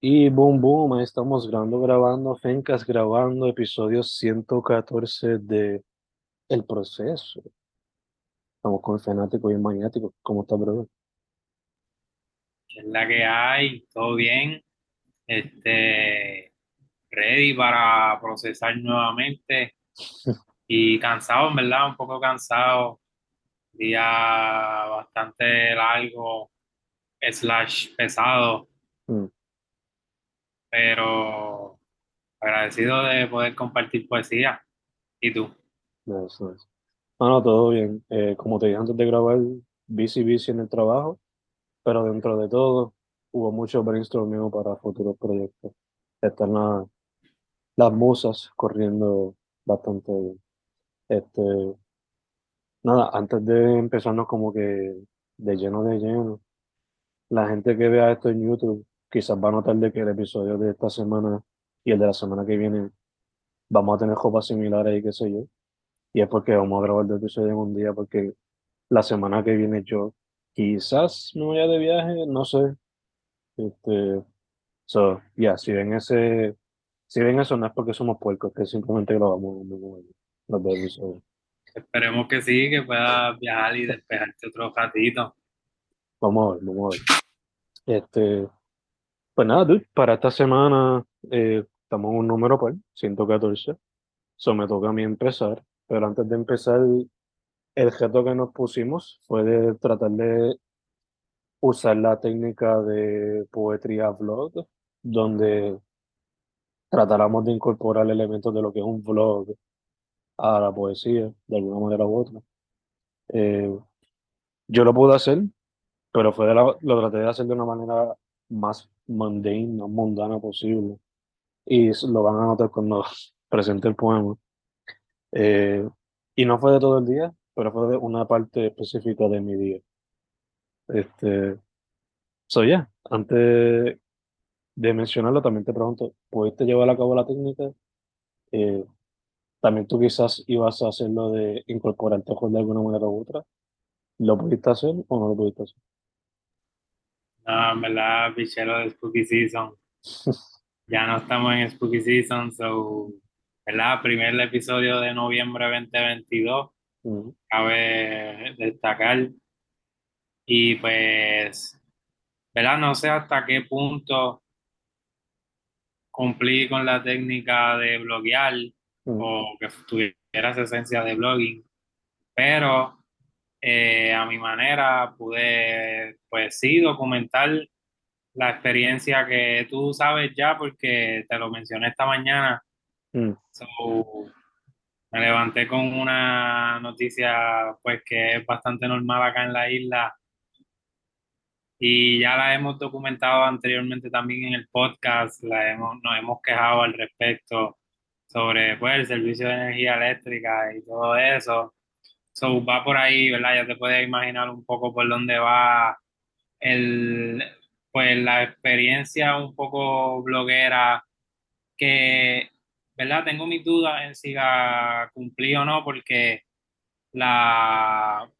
Y boom, boom, ahí estamos grabando, grabando, Fencas grabando episodio 114 de El Proceso. Estamos con el fanático y el maniático. ¿Cómo está, brother? que es la que hay, todo bien, este, ready para procesar nuevamente y cansado, en verdad, un poco cansado, día bastante largo, slash pesado, Mm, pero agradecido de poder compartir poesía. ¿Y tú? nice, nice. No, todo bien. Eh, como te dije antes de grabar, busy, busy en el trabajo, pero dentro de todo hubo mucho brainstorming para futuros proyectos. Están la- las musas corriendo bastante bien. Este, nada, antes de empezarnos como que de lleno de lleno. La gente que vea esto en YouTube quizás va a notar de que el episodio de esta semana y el de la semana que viene vamos a tener copas similares y qué sé yo. Y es porque vamos a grabar dos episodios en un día porque la semana que viene yo quizás me vaya de viaje, no sé. Este, so, ya, si ven ese, si ven eso no es porque somos puercos, que simplemente grabamos los dos episodios. Esperemos que sí, que puedas viajar y despejarte otro ratito. Vamos a ver, vamos a ver. Este, pues nada, para esta semana eh, estamos en un número par, 114. Eso me toca a mí empezar, pero antes de empezar, el reto que nos pusimos fue de tratar de usar la técnica de poetría vlog, donde tratáramos de incorporar elementos de lo que es un vlog a la poesía, de alguna manera u otra. Eh, yo lo pude hacer, pero fue de la- lo traté de hacer de una manera más mundane, más mundana posible. Y lo van a notar cuando presente el poema. Eh, y no fue de todo el día, pero fue de una parte específica de mi día. Este, so yeah, antes de mencionarlo, también te pregunto, ¿pudiste llevar a cabo la técnica? Eh, también tú quizás ibas a hacerlo de incorporar tejos de alguna manera u otra. ¿Lo pudiste hacer o no lo pudiste hacer? No, en verdad, pichero de Spooky Season. Ya no estamos en Spooky Season, so, ¿verdad? Primer episodio de noviembre 2022, Ujú, cabe destacar. Y pues, ¿verdad? No sé hasta qué punto cumplí con la técnica de bloguear ujú, o que tuviera esa esencia de blogging, pero eh, a mi manera pude, pues sí, documentar la experiencia que tú sabes ya porque te lo mencioné esta mañana. ujú, So, me levanté con una noticia pues que es bastante normal acá en la isla y ya la hemos documentado anteriormente también en el podcast, la hemos, nos hemos quejado al respecto sobre pues, el servicio de energía eléctrica y todo eso. So, va por ahí, ¿verdad? Ya te puedes imaginar un poco por dónde va el, pues, la experiencia un poco bloguera que, ¿verdad? Tengo mis dudas en si la cumplí o no, porque la,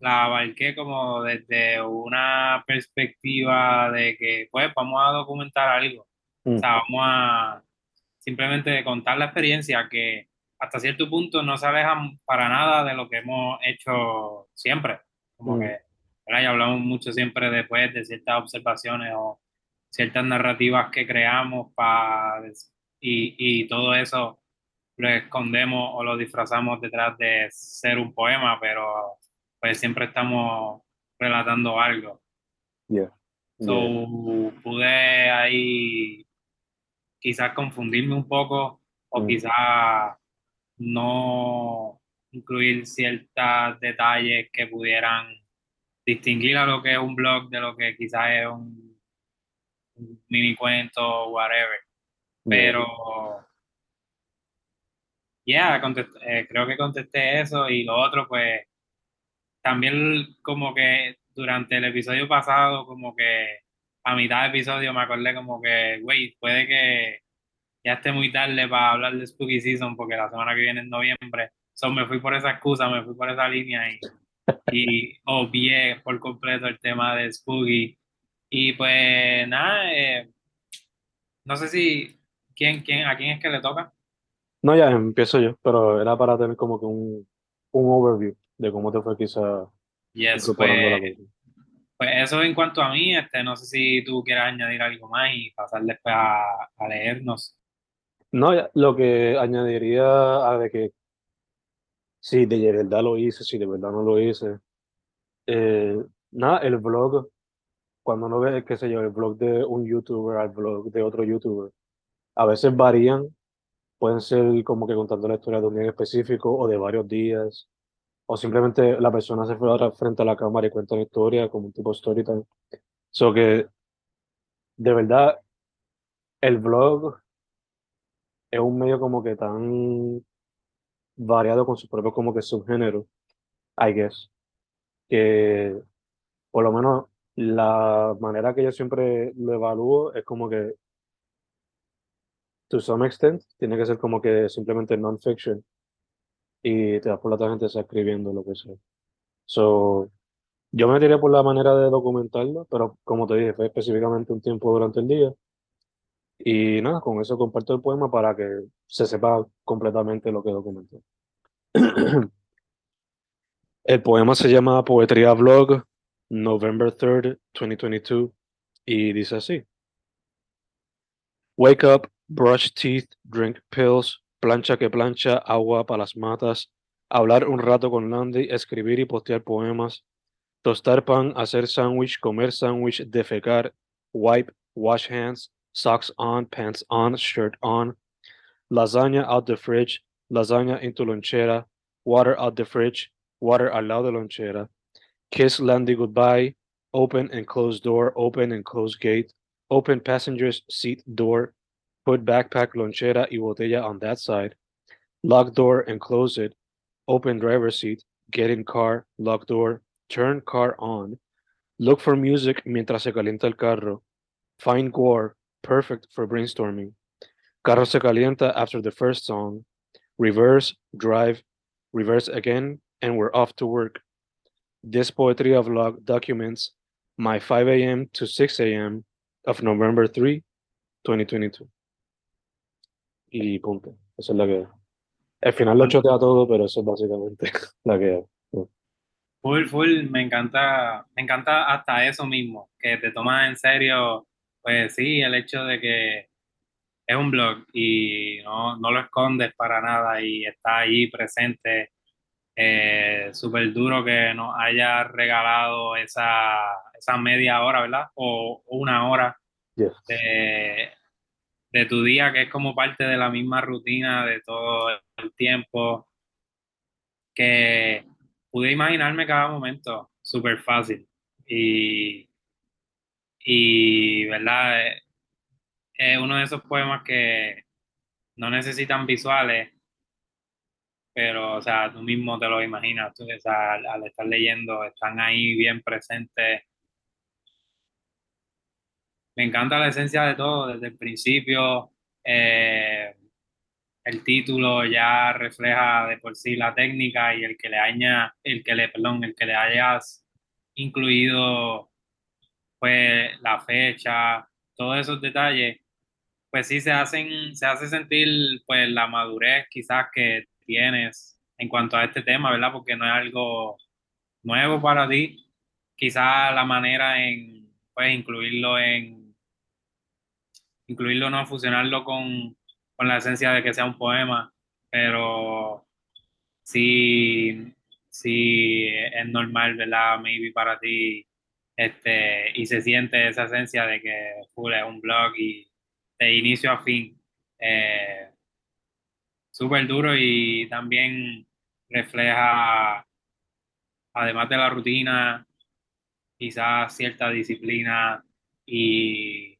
la abarqué como desde una perspectiva de que, pues, vamos a documentar algo. O ujú, sea, vamos a simplemente contar la experiencia que hasta cierto punto no se alejan para nada de lo que hemos hecho siempre. Como ujú, que, ¿verdad? Ya hablamos mucho siempre después de ciertas observaciones o ciertas narrativas que creamos para y, y todo eso lo escondemos o lo disfrazamos detrás de ser un poema, pero pues siempre estamos relatando algo. yeah, yeah, So, pude ahí quizás confundirme un poco o ujú, quizás no incluir ciertos detalles que pudieran distinguir a lo que es un blog de lo que quizás es un, un mini cuento, whatever. yeah, Pero ya, contest- eh, creo que contesté eso y lo otro, pues también como que durante el episodio pasado, como que a mitad de episodio me acordé como que, güey, puede que ya esté muy tarde para hablar de Spooky Season porque la semana que viene es noviembre. So me fui por esa excusa, me fui por esa línea y, y obvié por completo el tema de Spooky. Y pues nada, eh, No sé si, ¿quién, quién, ¿a quién es que le toca? No, ya empiezo yo, pero era para tener como que un, un overview de cómo te fue quizá Yes, pues, la pues eso en cuanto a mí, este, no sé si tú quieras añadir algo más y pasar después a, a leernos. No, lo que añadiría a de que si de verdad lo hice, si de verdad no lo hice. eh, nada, el blog, cuando uno ve, qué sé yo, el blog de un youtuber al blog de otro youtuber, a veces varían, pueden ser como que contando la historia de un día en específico o de varios días, o simplemente la persona se fue frente a la cámara y cuenta una historia como un tipo story time. So que de verdad el blog es un medio como que tan variado con su propio como que subgénero, I guess, que por lo menos la manera que yo siempre lo evalúo es como que, to some extent, tiene que ser como que simplemente non-fiction y te das por la está escribiendo lo que sea. So, yo me tiré por la manera de documentarlo, pero como te dije, fue específicamente un tiempo durante el día y nada, con eso comparto el poema para que se sepa completamente lo que documenté. El poema se llama Poetría Vlog, November 3rd, 2022, y dice así. Wake up, brush teeth, drink pills, plancha que plancha, agua para las matas, hablar un rato con Landy, escribir y postear poemas, tostar pan, hacer sándwich, comer sándwich, defecar, wipe, wash hands, socks on, pants on, shirt on, lasagna out the fridge, lasagna into lonchera, water out the fridge, water al lado lonchera, kiss Landy goodbye, open and close door, open and close gate, open passenger's seat door, put backpack, lonchera y botella on that side, lock door and close it, open driver's seat, get in car, lock door, turn car on, look for music mientras se calienta el carro, find Gore, perfect for brainstorming, carro se calienta after the first song, reverse, drive, reverse again, and we're off to work. This poetry vlog documents my 5 a.m. to 6 a.m. of November 3, 2022. Y punto. Esa es la que. Al final lo chotea todo, pero eso es básicamente la que. Full, full, me encanta, me encanta hasta eso mismo, que te tomas en serio, pues sí, el hecho de que es un blog y no, no lo escondes para nada y está ahí presente. Eh, Súper duro que nos haya regalado esa, esa media hora, ¿verdad? O una hora Yes. de, de tu día, que es como parte de la misma rutina de todo el tiempo, que pude imaginarme cada momento súper fácil. Y, y, ¿verdad? Es, es uno de esos poemas que no necesitan visuales, pero, o sea, tú mismo te lo imaginas, tú, o sea, al, al estar leyendo, están ahí bien presentes. Me encanta la esencia de todo, desde el principio. eh, el título ya refleja de por sí la técnica y el que le haya, el que le, perdón, el que le hayas incluido la fecha, todos esos detalles, pues sí se hacen, se hace sentir pues la madurez quizás que tienes en cuanto a este tema, ¿verdad? Porque no es algo nuevo para ti, quizás la manera en pues incluirlo en incluirlo, no fusionarlo con, con la esencia de que sea un poema, pero sí, sí es normal, ¿verdad? Maybe para ti, este, y se siente esa esencia de que full es un blog y de inicio a fin, eh, súper duro y también refleja, además de la rutina, quizás cierta disciplina y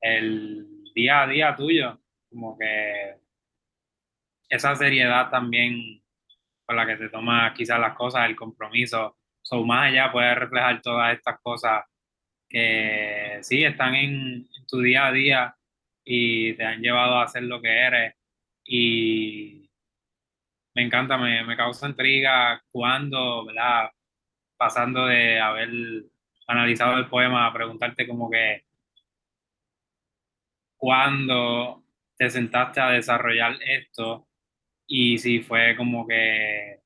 el día a día tuyo, como que esa seriedad también con la que te tomas quizás las cosas, el compromiso, so más allá puedes reflejar todas estas cosas que sí están en, en tu día a día y te han llevado a ser lo que eres y me encanta, me, me causa intriga cuando, ¿verdad? Pasando de haber analizado el poema a preguntarte como que cuándo te sentaste a desarrollar esto y si fue como que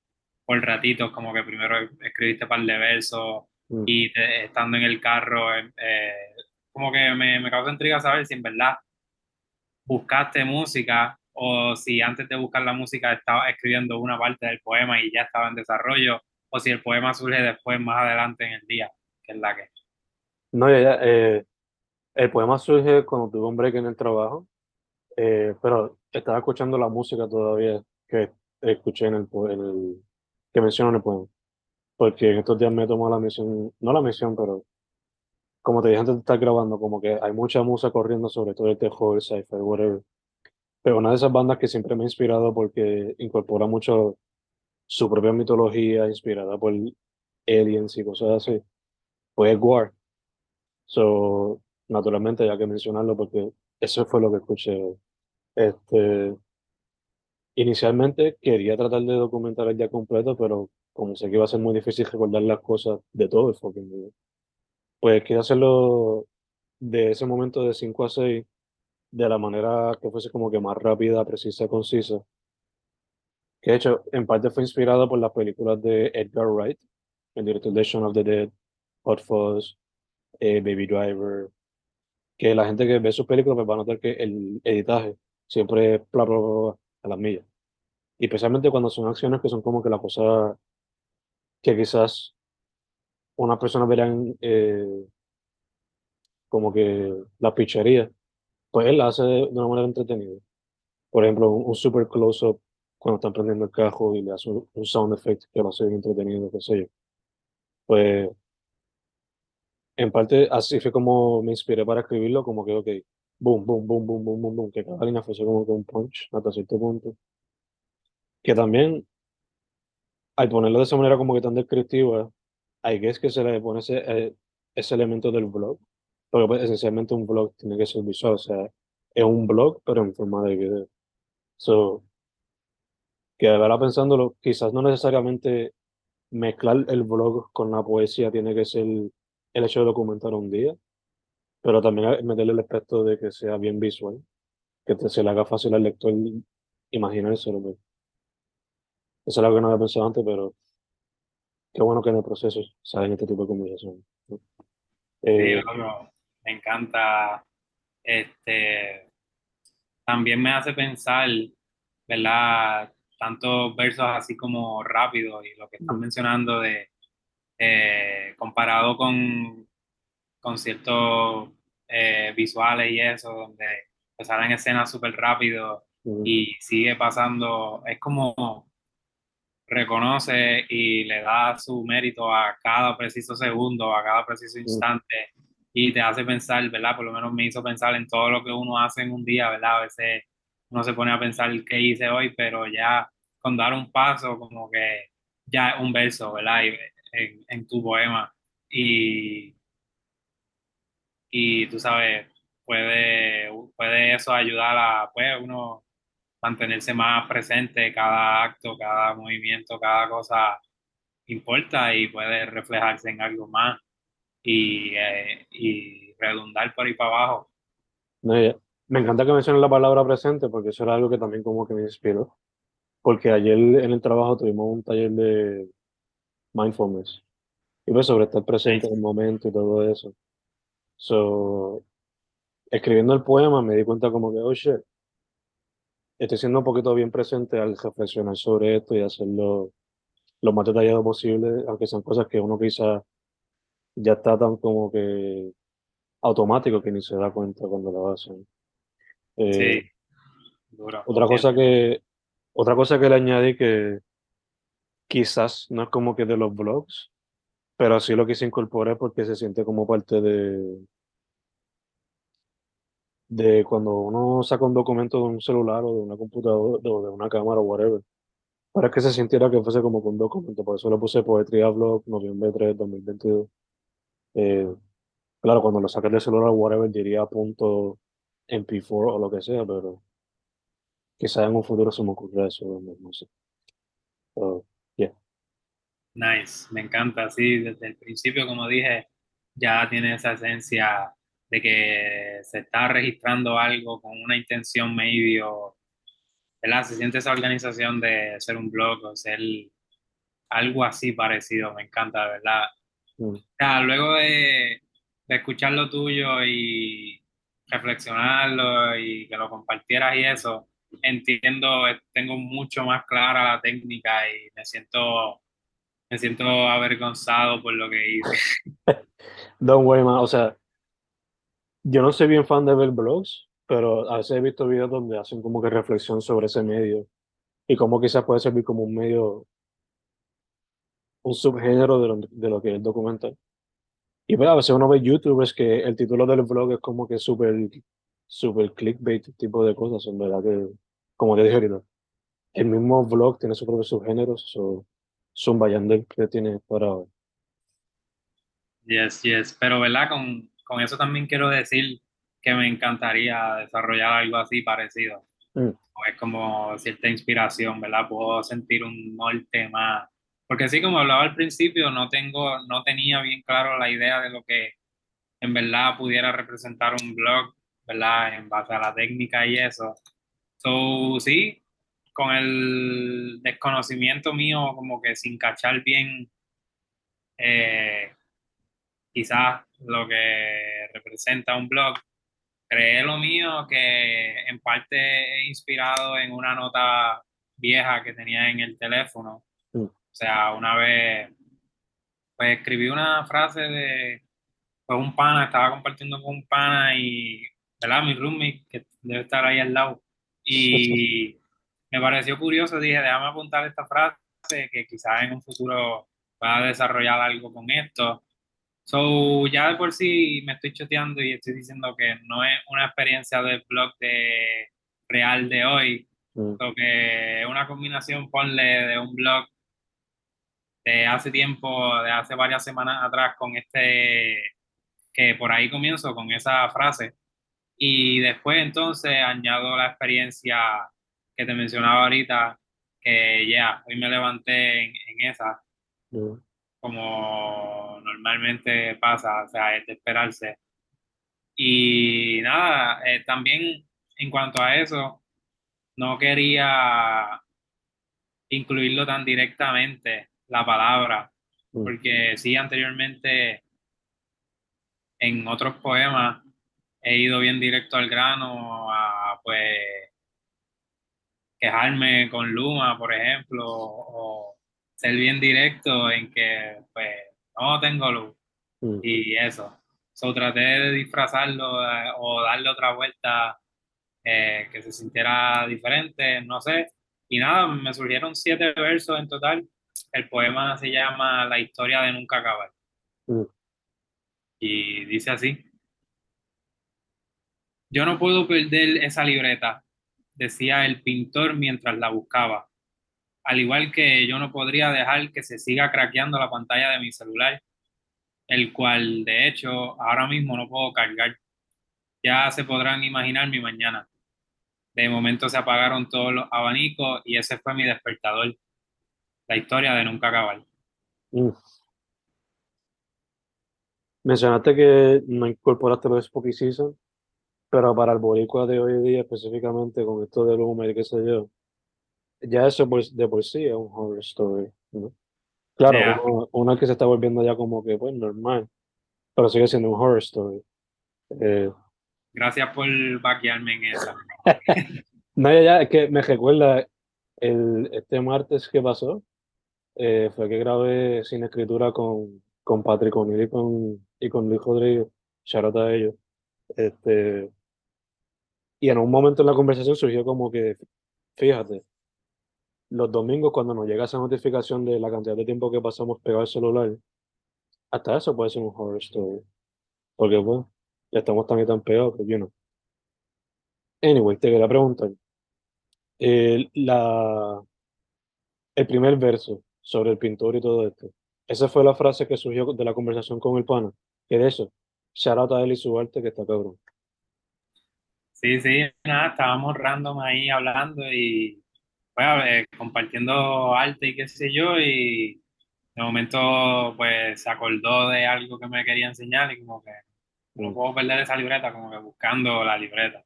por ratitos, como que primero escribiste par de versos Mm. y te- estando en el carro, eh, eh, como que me, me causa intriga saber si en verdad buscaste música o si antes de buscar la música estaba escribiendo una parte del poema y ya estaba en desarrollo o si el poema surge después, más adelante en el día, que es la que. No, ya, ya, eh, el poema surge cuando tuve un break en el trabajo, eh, pero estaba escuchando la música todavía que escuché en el, en el que menciono poema, porque en estos días me tomó la misión, no la misión, pero como te dije antes de estar grabando, como que hay mucha música corriendo sobre todo el terror, el sci-fi, whatever. Pero una de esas bandas que siempre me ha inspirado porque incorpora mucho su propia mitología, inspirada por aliens y cosas así, pues War. So, naturalmente, ya que mencionarlo, porque eso fue lo que escuché. Este, inicialmente quería tratar de documentar el día completo, pero como sé que iba a ser muy difícil recordar las cosas de todo el fucking día, pues quería hacerlo de ese momento de 5 a 6 de la manera que fuese como que más rápida, precisa, concisa. Que de hecho, en parte fue inspirado por las películas de Edgar Wright, el director de Shaun of the Dead, Hot Fuzz, eh, Baby Driver, que la gente que ve sus películas pues va a notar que el editaje siempre es bla, bla, bla, bla, a las millas. Y especialmente cuando son acciones que son como que la cosa que quizás una persona verán eh, como que la pichería, pues él la hace de una manera entretenida. Por ejemplo, un, un super close-up cuando están prendiendo el cajo y le hace un, un sound effect que lo hace bien entretenido, qué sé yo. Pues en parte así fue como me inspiré para escribirlo, como que, ok, boom, boom, boom, boom, boom, boom, boom, que cada línea fuese como que un punch hasta cierto punto. Que también, al ponerlo de esa manera como que tan descriptiva, hay que es que se le pone ese, eh, ese elemento del blog, porque pues, esencialmente un blog tiene que ser visual, o sea, es un blog, pero en forma de video. So, que de verdad pensándolo, quizás no necesariamente mezclar el blog con la poesía tiene que ser el hecho de documentar un día, pero también meterle el aspecto de que sea bien visual, que te, se le haga fácil al lector imaginárselo. pues. Eso es algo que no había pensado antes, pero qué bueno que en el proceso salen este tipo de conversaciones. ¿no? Sí, Eh, loco, me encanta. Este, también me hace pensar, ¿verdad? Tantos versos así como rápidos y lo que están mencionando de eh, comparado con, con ciertos eh, visuales y eso, donde pues, salen escenas súper rápido y sigue pasando, es como reconoce y le da su mérito a cada preciso segundo, a cada preciso instante y te hace pensar, ¿verdad? Por lo menos me hizo pensar en todo lo que uno hace en un día, ¿verdad? A veces uno se pone a pensar qué hice hoy, pero ya con dar un paso, como que ya es un verso, ¿verdad? Y, en, en tu poema. Y, y tú sabes, puede, puede eso ayudar a, pues, uno mantenerse más presente, cada acto, cada movimiento, cada cosa importa y puede reflejarse en algo más y, eh, y redundar por ahí para abajo. no. Me encanta que menciones la palabra presente porque eso era algo que también como que me inspiró. Porque ayer en el trabajo tuvimos un taller de mindfulness y pues sobre estar presente en el momento y todo eso. So, escribiendo el poema me di cuenta como que, oh shit, estoy siendo un poquito bien presente al reflexionar sobre esto y hacerlo lo más detallado posible, aunque sean cosas que uno quizá ya está tan como que automático que ni se da cuenta cuando lo hacen. Eh, Sí, duro. otra cosa que, otra cosa que le añadí que quizás no es como que de los blogs, pero sí lo quise incorporar porque se siente como parte de, de cuando uno saca un documento de un celular o de una computadora o de una cámara o whatever, para que se sintiera que fuese como un documento. Por eso le puse Poetría Blog, noviembre 3, 2022. Eh, claro, cuando lo saques del celular whatever diría punto MP4 o lo que sea, pero quizás en un futuro se me ocurra eso, no, sé. Nice, me encanta, sí, desde el principio, como dije, ya tiene esa esencia de que se está registrando algo con una intención maybe o, ¿verdad? Se siente esa organización de ser un blog o ser algo así parecido, me encanta, verdad. Mm. luego de, de escuchar lo tuyo y reflexionarlo y que lo compartieras y eso, entiendo, tengo mucho más clara la técnica y me siento, me siento avergonzado por lo que hice. Don't worry, man. O sea, yo no soy bien fan de ver blogs, pero a veces he visto videos donde hacen como que reflexión sobre ese medio y cómo quizás puede servir como un medio, un subgénero de lo, de lo que es el documental. Y pues a veces uno ve youtubers que el título del vlog es como que súper super clickbait tipo de cosas, en verdad que, como te dije ahorita, el mismo vlog tiene sus propios subgéneros, so, Zumba Yandel que tiene para hoy. Yes, yes, pero verdad, con, con eso también quiero decir que me encantaría desarrollar algo así parecido. Mm. Es como cierta inspiración, ¿verdad? Puedo sentir un norte más. Porque sí, como hablaba al principio, no tengo, no tenía bien claro la idea de lo que en verdad pudiera representar un blog, ¿verdad? En base a la técnica y eso. So, sí, con el desconocimiento mío, como que sin cachar bien eh, quizás lo que representa un blog, creé lo mío que en parte he inspirado en una nota vieja que tenía en el teléfono. Mm. O sea, una vez pues escribí una frase de pues un pana, estaba compartiendo con un pana y, ¿verdad? Mi roommate, que debe estar ahí al lado. Y me pareció curioso, dije, déjame apuntar esta frase, que quizás en un futuro pueda desarrollar algo con esto. So, ya de por sí me estoy choteando y estoy diciendo que no es una experiencia del blog de real de hoy, Mm. que es una combinación, ponle, de un blog de hace tiempo, de hace varias semanas atrás, con este, que por ahí comienzo con esa frase. Y después entonces añado la experiencia que te mencionaba ahorita, que ya, hoy me levanté en, en esa, Mm. como normalmente pasa, o sea, es de esperarse. Y nada, eh, también en cuanto a eso, no quería incluirlo tan directamente, la palabra, Mm. porque sí, anteriormente en otros poemas he ido bien directo al grano a, pues, quejarme con Luma, por ejemplo, o ser bien directo en que, pues, no tengo luz Mm. y eso. So, traté de disfrazarlo eh, o darle otra vuelta eh, que se sintiera diferente, no sé. Y nada, me surgieron siete versos en total. El poema se llama La historia de nunca acabar. Mm. Y dice así. Yo no puedo perder esa libreta, decía el pintor mientras la buscaba. Al igual que yo no podría dejar que se siga craqueando la pantalla de mi celular, el cual de hecho ahora mismo no puedo cargar. Ya se podrán imaginar mi mañana. De momento se apagaron todos los abanicos y ese fue mi despertador. La historia de nunca acabar. Mencionaste que no incorporaste los Spooky Season, pero para el boricua de hoy en día, específicamente con esto del humo y qué sé yo, ya eso de por sí es un horror story, ¿no? Claro, Yeah. uno, uno que se está volviendo ya como que, pues, normal, pero sigue siendo un horror story. Eh, Gracias por vaquearme en esa. no, ya, ya, es que me recuerda el, este martes que pasó, eh, fue que grabé Sin Escritura con, con Patrick O'Neill y con, y con Luis Rodríguez, out a ellos. Este, y en un momento en la conversación surgió como que, fíjate, los domingos cuando nos llega esa notificación de la cantidad de tiempo que pasamos pegado al celular, hasta eso puede ser un horror story. Porque, bueno, ya estamos tan y tan pegados que, you know. Anyway, te quería preguntar, el, la, el primer verso sobre el pintor y todo esto, esa fue la frase que surgió de la conversación con el pana, que de eso, shout out a él y su arte que está cabrón. Sí, sí, nada, estábamos random ahí hablando y pues, a ver, compartiendo arte y qué sé yo, y de momento pues se acordó de algo que me quería enseñar y como que no Mm. puedo perder esa libreta, como que buscando la libreta.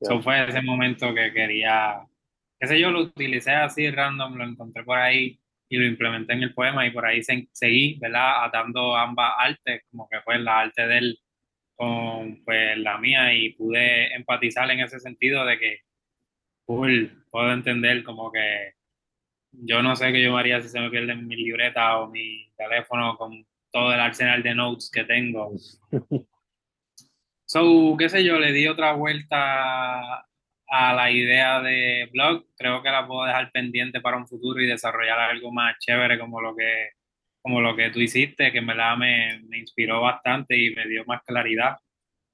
Eso Ya. fue ese momento que quería, qué sé yo, lo utilicé así random, lo encontré por ahí y lo implementé en el poema y por ahí se- seguí, ¿verdad? Atando ambas artes, como que fue la arte de él con pues la mía y pude empatizar en ese sentido de que, cool, puedo entender como que yo no sé qué yo haría si se me pierden mi libreta o mi teléfono con todo el arsenal de notes que tengo. So, qué sé yo, le di otra vuelta a la idea de blog. Creo que la puedo dejar pendiente para un futuro y desarrollar algo más chévere como lo que, como lo que tú hiciste, que en verdad me, me inspiró bastante y me dio más claridad.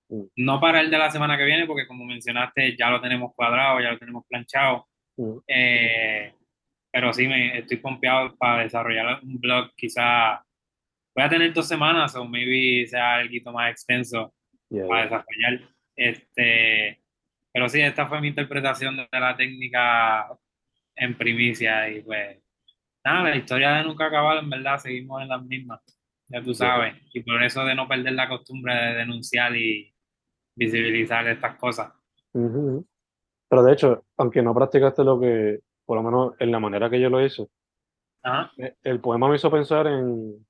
Mm. No para el de la semana que viene, porque como mencionaste, ya lo tenemos cuadrado, ya lo tenemos planchado. Mm. Eh, pero sí, me estoy pompeado para desarrollar un blog. Quizá voy a tener dos semanas o maybe sea algo más extenso Ya, para ya. desarrollar. Este, pero sí, esta fue mi interpretación de la técnica en primicia y pues nada, la historia de nunca acabar, en verdad, seguimos en las mismas, ya tú sabes, y por eso de no perder la costumbre de denunciar y visibilizar estas cosas. Pero de hecho, aunque no practicaste lo que, por lo menos en la manera que yo lo hice, Ajá, eh, el poema me hizo pensar en,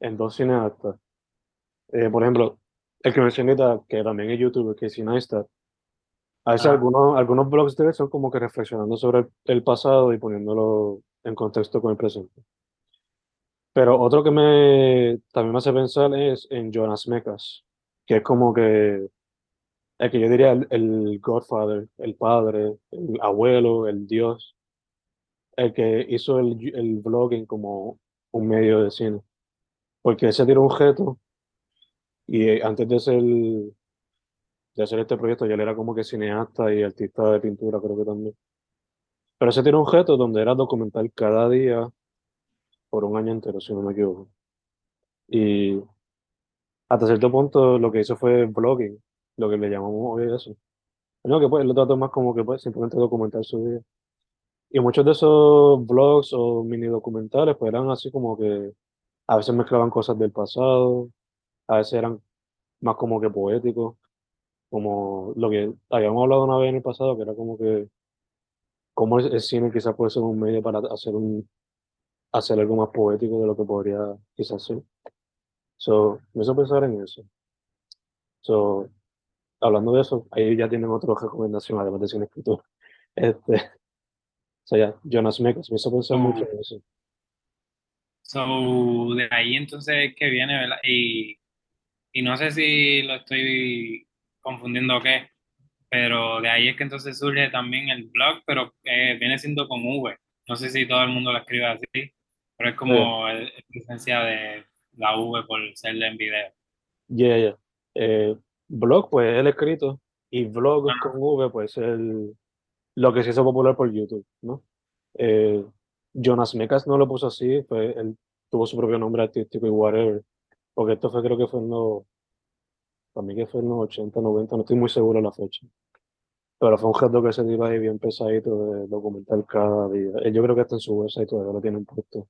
en dos cineastas. Eh, por ejemplo, el que mencioné, que también es youtuber, Casey Neistat. A veces algunos, algunos blogs de él son como que reflexionando sobre el, el pasado y poniéndolo en contexto con el presente. Pero otro que me también me hace pensar es en Jonas Mekas, que es como que el que yo diría el, el Godfather, el padre, el abuelo, el dios, el que hizo el, el blogging como un medio de cine. Porque él se tiró un reto y eh, antes de ser, de hacer este proyecto ya él era como que cineasta y artista de pintura, creo que también. Pero se tiró un reto donde era documentar cada día por un año entero, si no me equivoco. Y hasta cierto punto lo que hizo fue blogging, lo que le llamamos hoy eso. No, que pues lo trató más como que pues simplemente documentar su vida. Y muchos de esos blogs o mini documentales pues eran así como que a veces mezclaban cosas del pasado, a veces eran más como que poéticos, como lo que habíamos hablado una vez en el pasado, que era como que cómo el, el cine quizás puede ser un medio para hacer un hacer algo más poético de lo que podría quizás ser. So, me hizo pensar en eso. So, hablando de eso, ahí ya tienen otra recomendación, además de cine escritor. Este, o sea, ya, Jonas Mekas, me hizo pensar Oh. mucho en eso. So, de ahí entonces es que viene, ¿verdad? Y, y no sé si lo estoy confundiendo o qué, pero de ahí es que entonces surge también el blog, pero eh, viene siendo con V. No sé si todo el mundo lo escribe así, pero es como el- la esencia de la V por ser en video. Yeah, yeah. Eh, blog, pues el escrito, y vlog Ah. con V, pues el, lo que se hizo popular por YouTube, ¿no? Eh, Jonas Mekas no lo puso así, fue, él tuvo su propio nombre artístico y whatever, porque esto fue, creo que fue en los, para mí que fue en los 80, 90, no estoy muy seguro de la fecha. Pero fue un reto que se dio ahí bien pesadito de documentar cada día. Eh, Yo creo que hasta en su website todavía lo tienen puesto.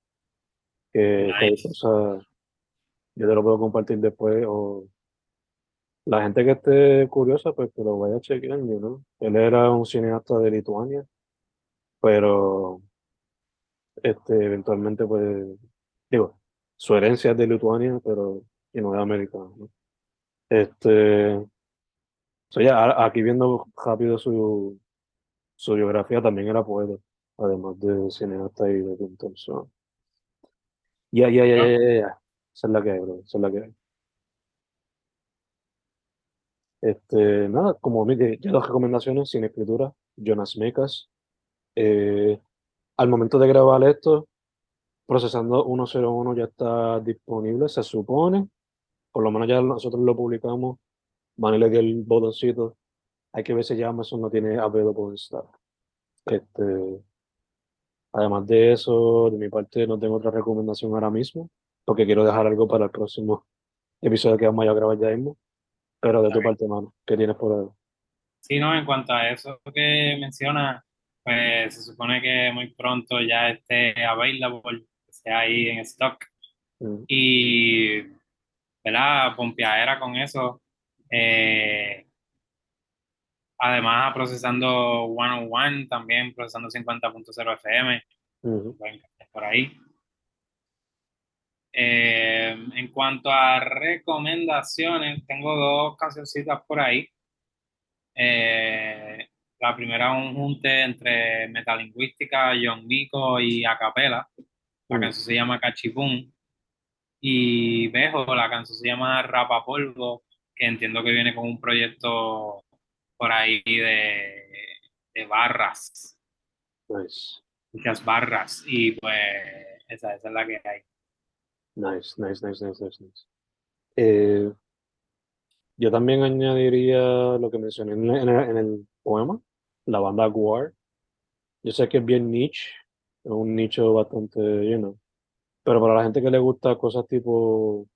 Que Nice. yo te lo puedo compartir después o la gente que esté curiosa, pues que lo vaya a chequear, ¿no? Él era un cineasta de Lituania, pero este, eventualmente, pues, digo, su herencia es de Lituania, pero y no de América, ¿no? Este, so ya, aquí viendo rápido su, su biografía, también era poeta, además de cineasta y de pintor. so. Ya, ya, ya, ya, ya, ya. Esa es la que hay, bro, esa es la que hay. Este, nada, como mi- ya dos recomendaciones, sin escritura, Jonas Mekas. Eh, al momento de grabar esto, Procesando 101 ya está disponible, se supone, por lo menos ya nosotros lo publicamos, Manny le dio el botoncito, hay que ver si ya Amazon no tiene available stock. Este, además de eso, de mi parte no tengo otra recomendación ahora mismo, porque quiero dejar algo para el próximo episodio que vamos a grabar ya mismo, pero de tu parte, mano, ¿qué tienes por ahí? Sí, no, en cuanto a eso que menciona, pues se supone que muy pronto ya esté available, que sea ahí en stock. Mm, Y, ¿verdad? Pompeadera con eso. Eh, además, procesando 101, también procesando 50.0 FM, por ahí. Eh, en cuanto a recomendaciones, tengo dos cancioncitas por ahí. Eh, la primera un junte entre metalingüística, John Mico y Acapela. La canción se llama Cachipún. Y Bejo, la canción se llama Rapa Polvo, que entiendo que viene con un proyecto por ahí de, de barras. Nice. Muchas barras. Y pues esa, esa es la que hay. Nice, nice, nice, nice, nice. Eh, yo también añadiría lo que mencioné en el, en el, poema, la banda Guar. Yo sé que es bien niche, es un nicho bastante lleno, pero para la gente que le gusta cosas tipo,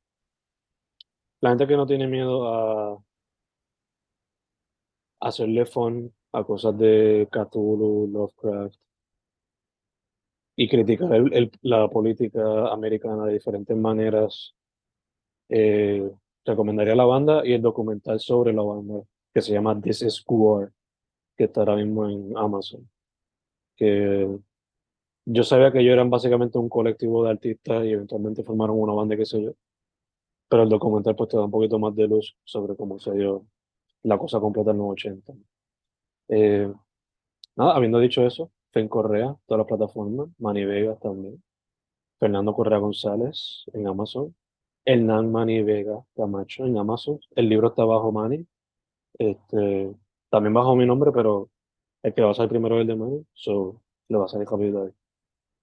la gente que no tiene miedo a hacerle fun a cosas de Cthulhu, Lovecraft, y criticar la política americana de diferentes maneras. Eh, recomendaría la banda y el documental sobre la banda que se llama This is War, que está ahora mismo en Amazon. Que yo sabía que ellos eran básicamente un colectivo de artistas y eventualmente formaron una banda, qué sé yo. Pero el documental pues te da un poquito más de luz sobre cómo se dio la cosa completa en los 80. Eh, nada, habiendo dicho eso, Fen Correa, todas las plataformas, Manny Vega también, Fernando Correa González en Amazon, Hernán Manny Vega Camacho en Amazon. El libro está bajo Manny, este, también bajo mi nombre, pero el que va a salir primero es el de Manny, so le va a salir rápido ahí.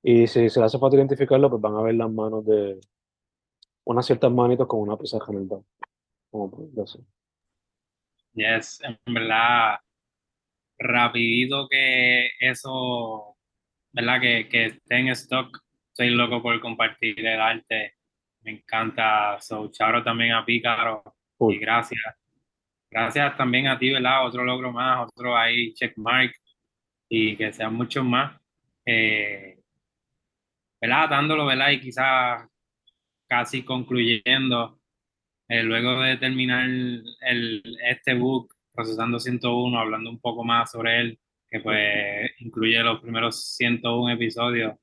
Y si se le hace falta identificarlo, pues van a ver las manos de unas ciertas manitos con una pieza en el bajo. Como decir. Yes, en verdad, rapidito que eso, ¿verdad? Que, que esté en stock. Estoy loco por compartir el arte. Me encanta. So, charo también a Pícaro. Y gracias. Gracias también a ti, ¿verdad? Otro logro más, otro ahí, checkmark. Y que sean muchos más. Eh, ¿Verdad? Dándolo, ¿verdad? Y quizás casi concluyendo. Eh, luego de terminar el, este book, Procesando 101, hablando un poco más sobre él, que pues incluye los primeros 101 episodios,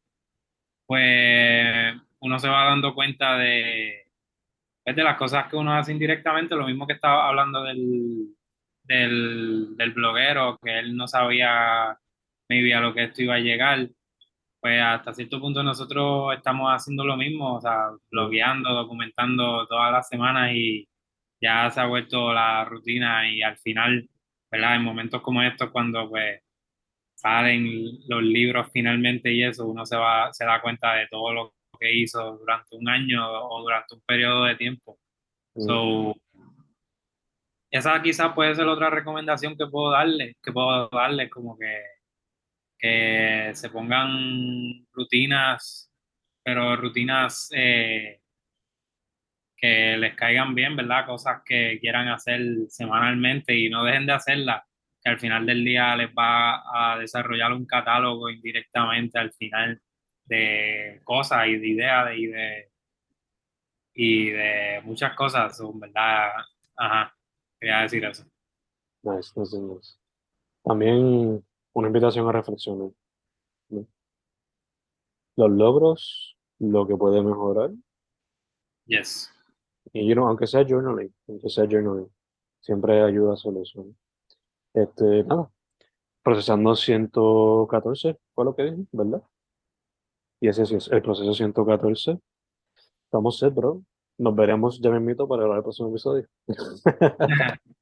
pues uno se va dando cuenta de, pues, de las cosas que uno hace indirectamente, lo mismo que estaba hablando del, del, del bloguero, que él no sabía maybe a lo que esto iba a llegar, pues hasta cierto punto nosotros estamos haciendo lo mismo, o sea, blogueando, documentando todas las semanas y ya se ha vuelto la rutina y al final, ¿verdad? En momentos como estos, cuando pues salen los libros finalmente y eso, uno se va, se da cuenta de todo lo que hizo durante un año o durante un periodo de tiempo. So, esa quizás puede ser otra recomendación que puedo darle, que puedo darle, como que, que se pongan rutinas, pero rutinas eh, que les caigan bien, ¿verdad? Cosas que quieran hacer semanalmente y no dejen de hacerlas, que al final del día les va a desarrollar un catálogo indirectamente al final de cosas y de ideas y de, y de muchas cosas, ¿verdad? Ajá, quería decir eso. Nice, nice, nice. También una invitación a reflexionar. Los logros, lo que puede mejorar. Yes. Y aunque sea journaling, aunque sea journaling, siempre ayuda a solucionar. Este, nada, procesando 114 fue lo que dije, ¿verdad? Y ese es el proceso 114. Estamos set, bro. Nos veremos ya mismito para el próximo episodio.